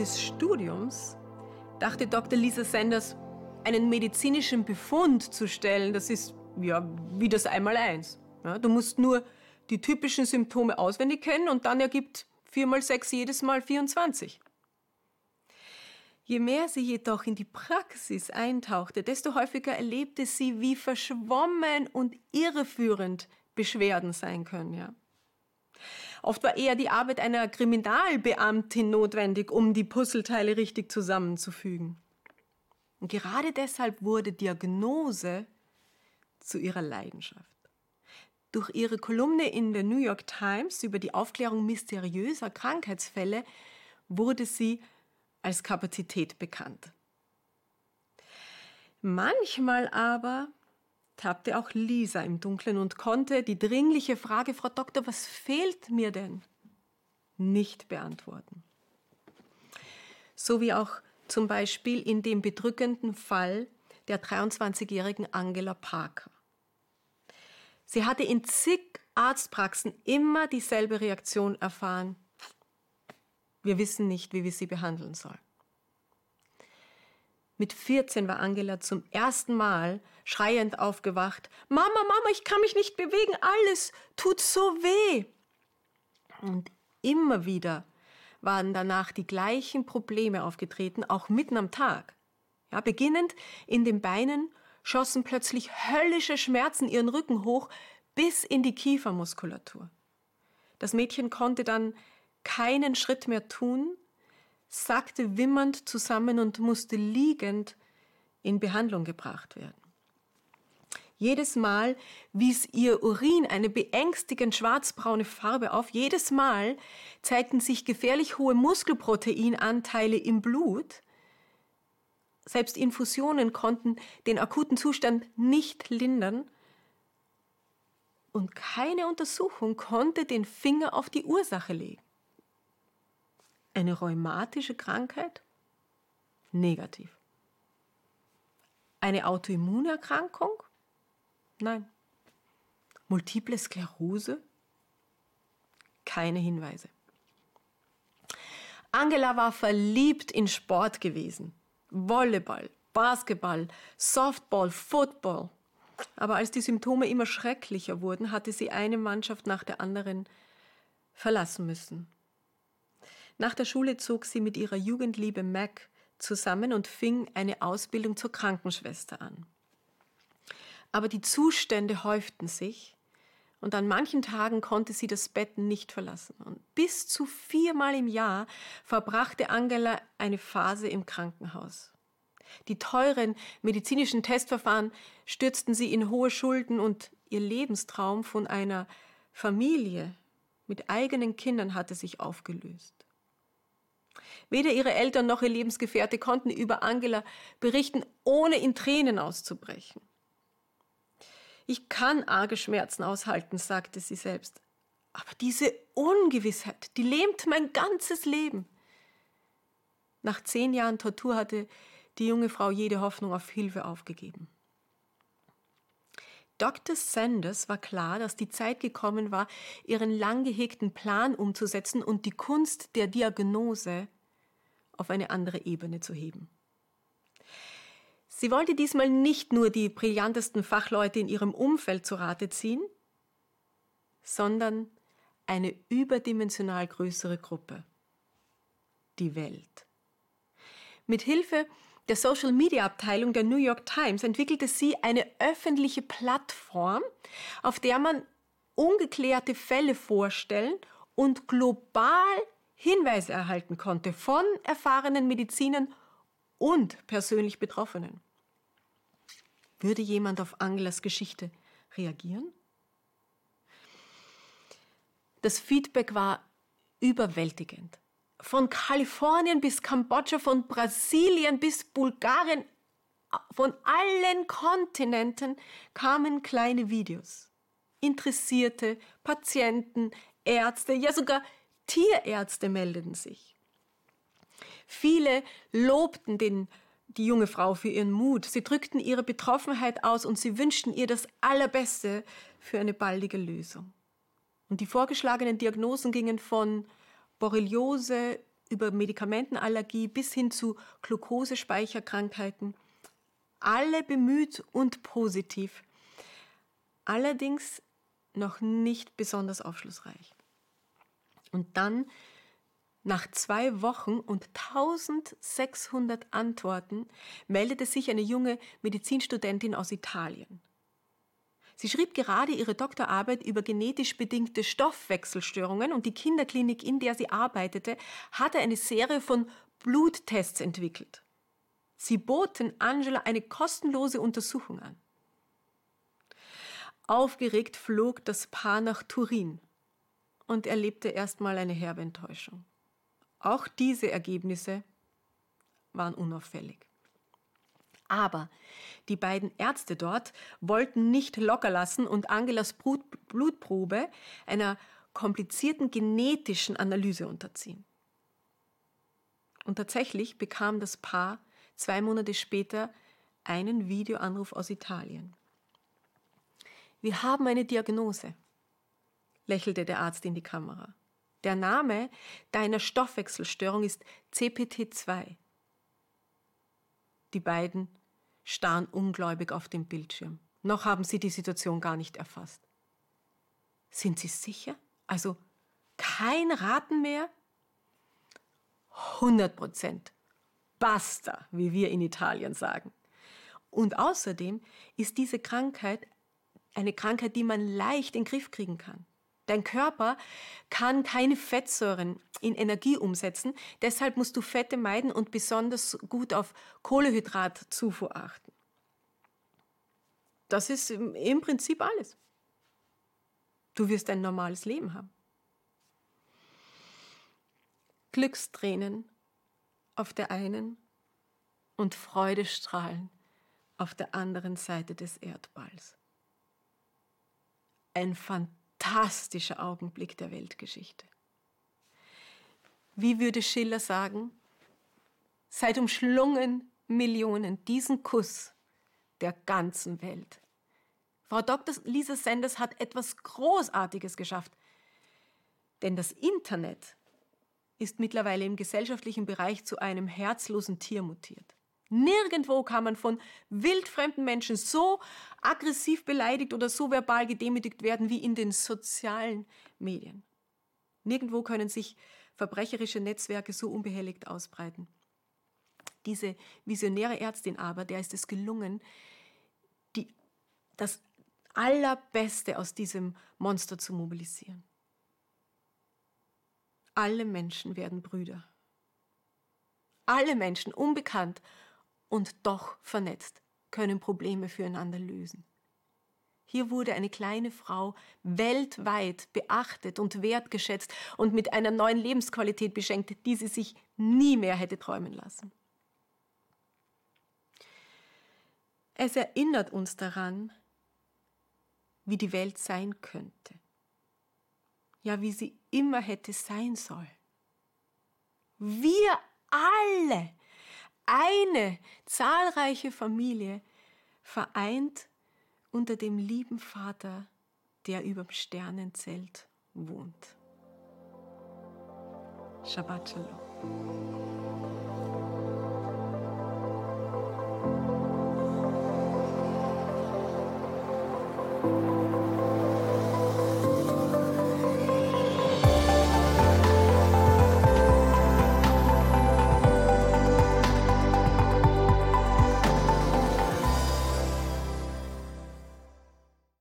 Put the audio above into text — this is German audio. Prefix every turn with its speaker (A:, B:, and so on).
A: des Studiums dachte Dr. Lisa Sanders, einen medizinischen Befund zu stellen, das ist ja wie das Einmaleins. Ja, du musst nur die typischen Symptome auswendig kennen und dann ergibt 4 mal 6 jedes Mal 24. Je mehr sie jedoch in die Praxis eintauchte, desto häufiger erlebte sie, wie verschwommen und irreführend Beschwerden sein können. Ja. Oft war eher die Arbeit einer Kriminalbeamtin notwendig, um die Puzzleteile richtig zusammenzufügen. Und gerade deshalb wurde Diagnose zu ihrer Leidenschaft. Durch ihre Kolumne in der New York Times über die Aufklärung mysteriöser Krankheitsfälle wurde sie als Kapazität bekannt. Manchmal aber tappte auch Lisa im Dunkeln und konnte die dringliche Frage, Frau Doktor, was fehlt mir denn? nicht beantworten. So wie auch zum Beispiel in dem bedrückenden Fall der 23-jährigen Angela Parker. Sie hatte in zig Arztpraxen immer dieselbe Reaktion erfahren. Wir wissen nicht, wie wir sie behandeln sollen. Mit 14 war Angela zum ersten Mal schreiend aufgewacht. Mama, Mama, ich kann mich nicht bewegen, alles tut so weh. Und immer wieder waren danach die gleichen Probleme aufgetreten, auch mitten am Tag. Ja, beginnend in den Beinen schossen plötzlich höllische Schmerzen ihren Rücken hoch bis in die Kiefermuskulatur. Das Mädchen konnte dann keinen Schritt mehr tun, sackte wimmernd zusammen und musste liegend in Behandlung gebracht werden. Jedes Mal wies ihr Urin eine beängstigend schwarzbraune Farbe auf. Jedes Mal zeigten sich gefährlich hohe Muskelproteinanteile im Blut. Selbst Infusionen konnten den akuten Zustand nicht lindern. Und keine Untersuchung konnte den Finger auf die Ursache legen. Eine rheumatische Krankheit? Negativ. Eine Autoimmunerkrankung? Nein. Multiple Sklerose? Keine Hinweise. Angela war verliebt in Sport gewesen. Volleyball, Basketball, Softball, Football. Aber als die Symptome immer schrecklicher wurden, hatte sie eine Mannschaft nach der anderen verlassen müssen. Nach der Schule zog sie mit ihrer Jugendliebe Mac zusammen und fing eine Ausbildung zur Krankenschwester an. Aber die Zustände häuften sich und an manchen Tagen konnte sie das Bett nicht verlassen. Und bis zu viermal im Jahr verbrachte Angela eine Phase im Krankenhaus. Die teuren medizinischen Testverfahren stürzten sie in hohe Schulden und ihr Lebenstraum von einer Familie mit eigenen Kindern hatte sich aufgelöst. Weder ihre Eltern noch ihr Lebensgefährte konnten über Angela berichten, ohne in Tränen auszubrechen. Ich kann arge Schmerzen aushalten, sagte sie selbst. Aber diese Ungewissheit, die lähmt mein ganzes Leben. Nach zehn Jahren Tortur hatte die junge Frau jede Hoffnung auf Hilfe aufgegeben. Dr. Sanders war klar, dass die Zeit gekommen war, ihren lang gehegten Plan umzusetzen und die Kunst der Diagnose auf eine andere Ebene zu heben. Sie wollte diesmal nicht nur die brillantesten Fachleute in ihrem Umfeld zu Rate ziehen, sondern eine überdimensional größere Gruppe. Die Welt. Mit Hilfe der Social Media Abteilung der New York Times entwickelte sie eine öffentliche Plattform, auf der man ungeklärte Fälle vorstellen und global Hinweise erhalten konnte von erfahrenen Medizinern und persönlich Betroffenen. Würde jemand auf Angelas Geschichte reagieren? Das Feedback war überwältigend. Von Kalifornien bis Kambodscha, von Brasilien bis Bulgarien, von allen Kontinenten kamen kleine Videos. Interessierte, Patienten, Ärzte, ja sogar Tierärzte meldeten sich. Viele lobten den, die junge Frau für ihren Mut. Sie drückten ihre Betroffenheit aus und sie wünschten ihr das Allerbeste für eine baldige Lösung. Und die vorgeschlagenen Diagnosen gingen von Borreliose über Medikamentenallergie bis hin zu Glukosespeicherkrankheiten. Alle bemüht und positiv. Allerdings noch nicht besonders aufschlussreich. Und dann, nach zwei Wochen und 1600 Antworten, meldete sich eine junge Medizinstudentin aus Italien. Sie schrieb gerade ihre Doktorarbeit über genetisch bedingte Stoffwechselstörungen und die Kinderklinik, in der sie arbeitete, hatte eine Serie von Bluttests entwickelt. Sie boten Angela eine kostenlose Untersuchung an. Aufgeregt flog das Paar nach Turin und erlebte erstmal eine herbe Enttäuschung. Auch diese Ergebnisse waren unauffällig. Aber die beiden Ärzte dort wollten nicht locker lassen und Angelas Blutprobe einer komplizierten genetischen Analyse unterziehen. Und tatsächlich bekam das Paar zwei Monate später einen Videoanruf aus Italien. Wir haben eine Diagnose, lächelte der Arzt in die Kamera. Der Name deiner Stoffwechselstörung ist CPT2. Die beiden starren ungläubig auf den Bildschirm. Noch haben sie die Situation gar nicht erfasst. Sind Sie sicher? Also kein Raten mehr? 100 Prozent. Basta, wie wir in Italien sagen. Und außerdem ist diese Krankheit eine Krankheit, die man leicht in den Griff kriegen kann. Dein Körper kann keine Fettsäuren in Energie umsetzen. Deshalb musst du Fette meiden und besonders gut auf Kohlehydratzufuhr achten. Das ist im Prinzip alles. Du wirst ein normales Leben haben. Glückstränen auf der einen und Freudestrahlen auf der anderen Seite des Erdballs. Ein fantastisches fantastischer Augenblick der Weltgeschichte. Wie würde Schiller sagen? Seit umschlungen Millionen diesen Kuss der ganzen Welt. Frau Dr. Lisa Sanders hat etwas Großartiges geschafft. Denn das Internet ist mittlerweile im gesellschaftlichen Bereich zu einem herzlosen Tier mutiert. Nirgendwo kann man von wildfremden Menschen so aggressiv beleidigt oder so verbal gedemütigt werden wie in den sozialen Medien. Nirgendwo können sich verbrecherische Netzwerke so unbehelligt ausbreiten. Diese visionäre Ärztin aber, der ist es gelungen, die, das Allerbeste aus diesem Monster zu mobilisieren. Alle Menschen werden Brüder. Alle Menschen, unbekannt und doch vernetzt, können Probleme füreinander lösen. Hier wurde eine kleine Frau weltweit beachtet und wertgeschätzt und mit einer neuen Lebensqualität beschenkt, die sie sich nie mehr hätte träumen lassen. Es erinnert uns daran, wie die Welt sein könnte. Ja, wie sie immer hätte sein sollen. Wir alle eine zahlreiche Familie vereint unter dem lieben Vater, der überm Sternenzelt wohnt. Shabbat Shalom.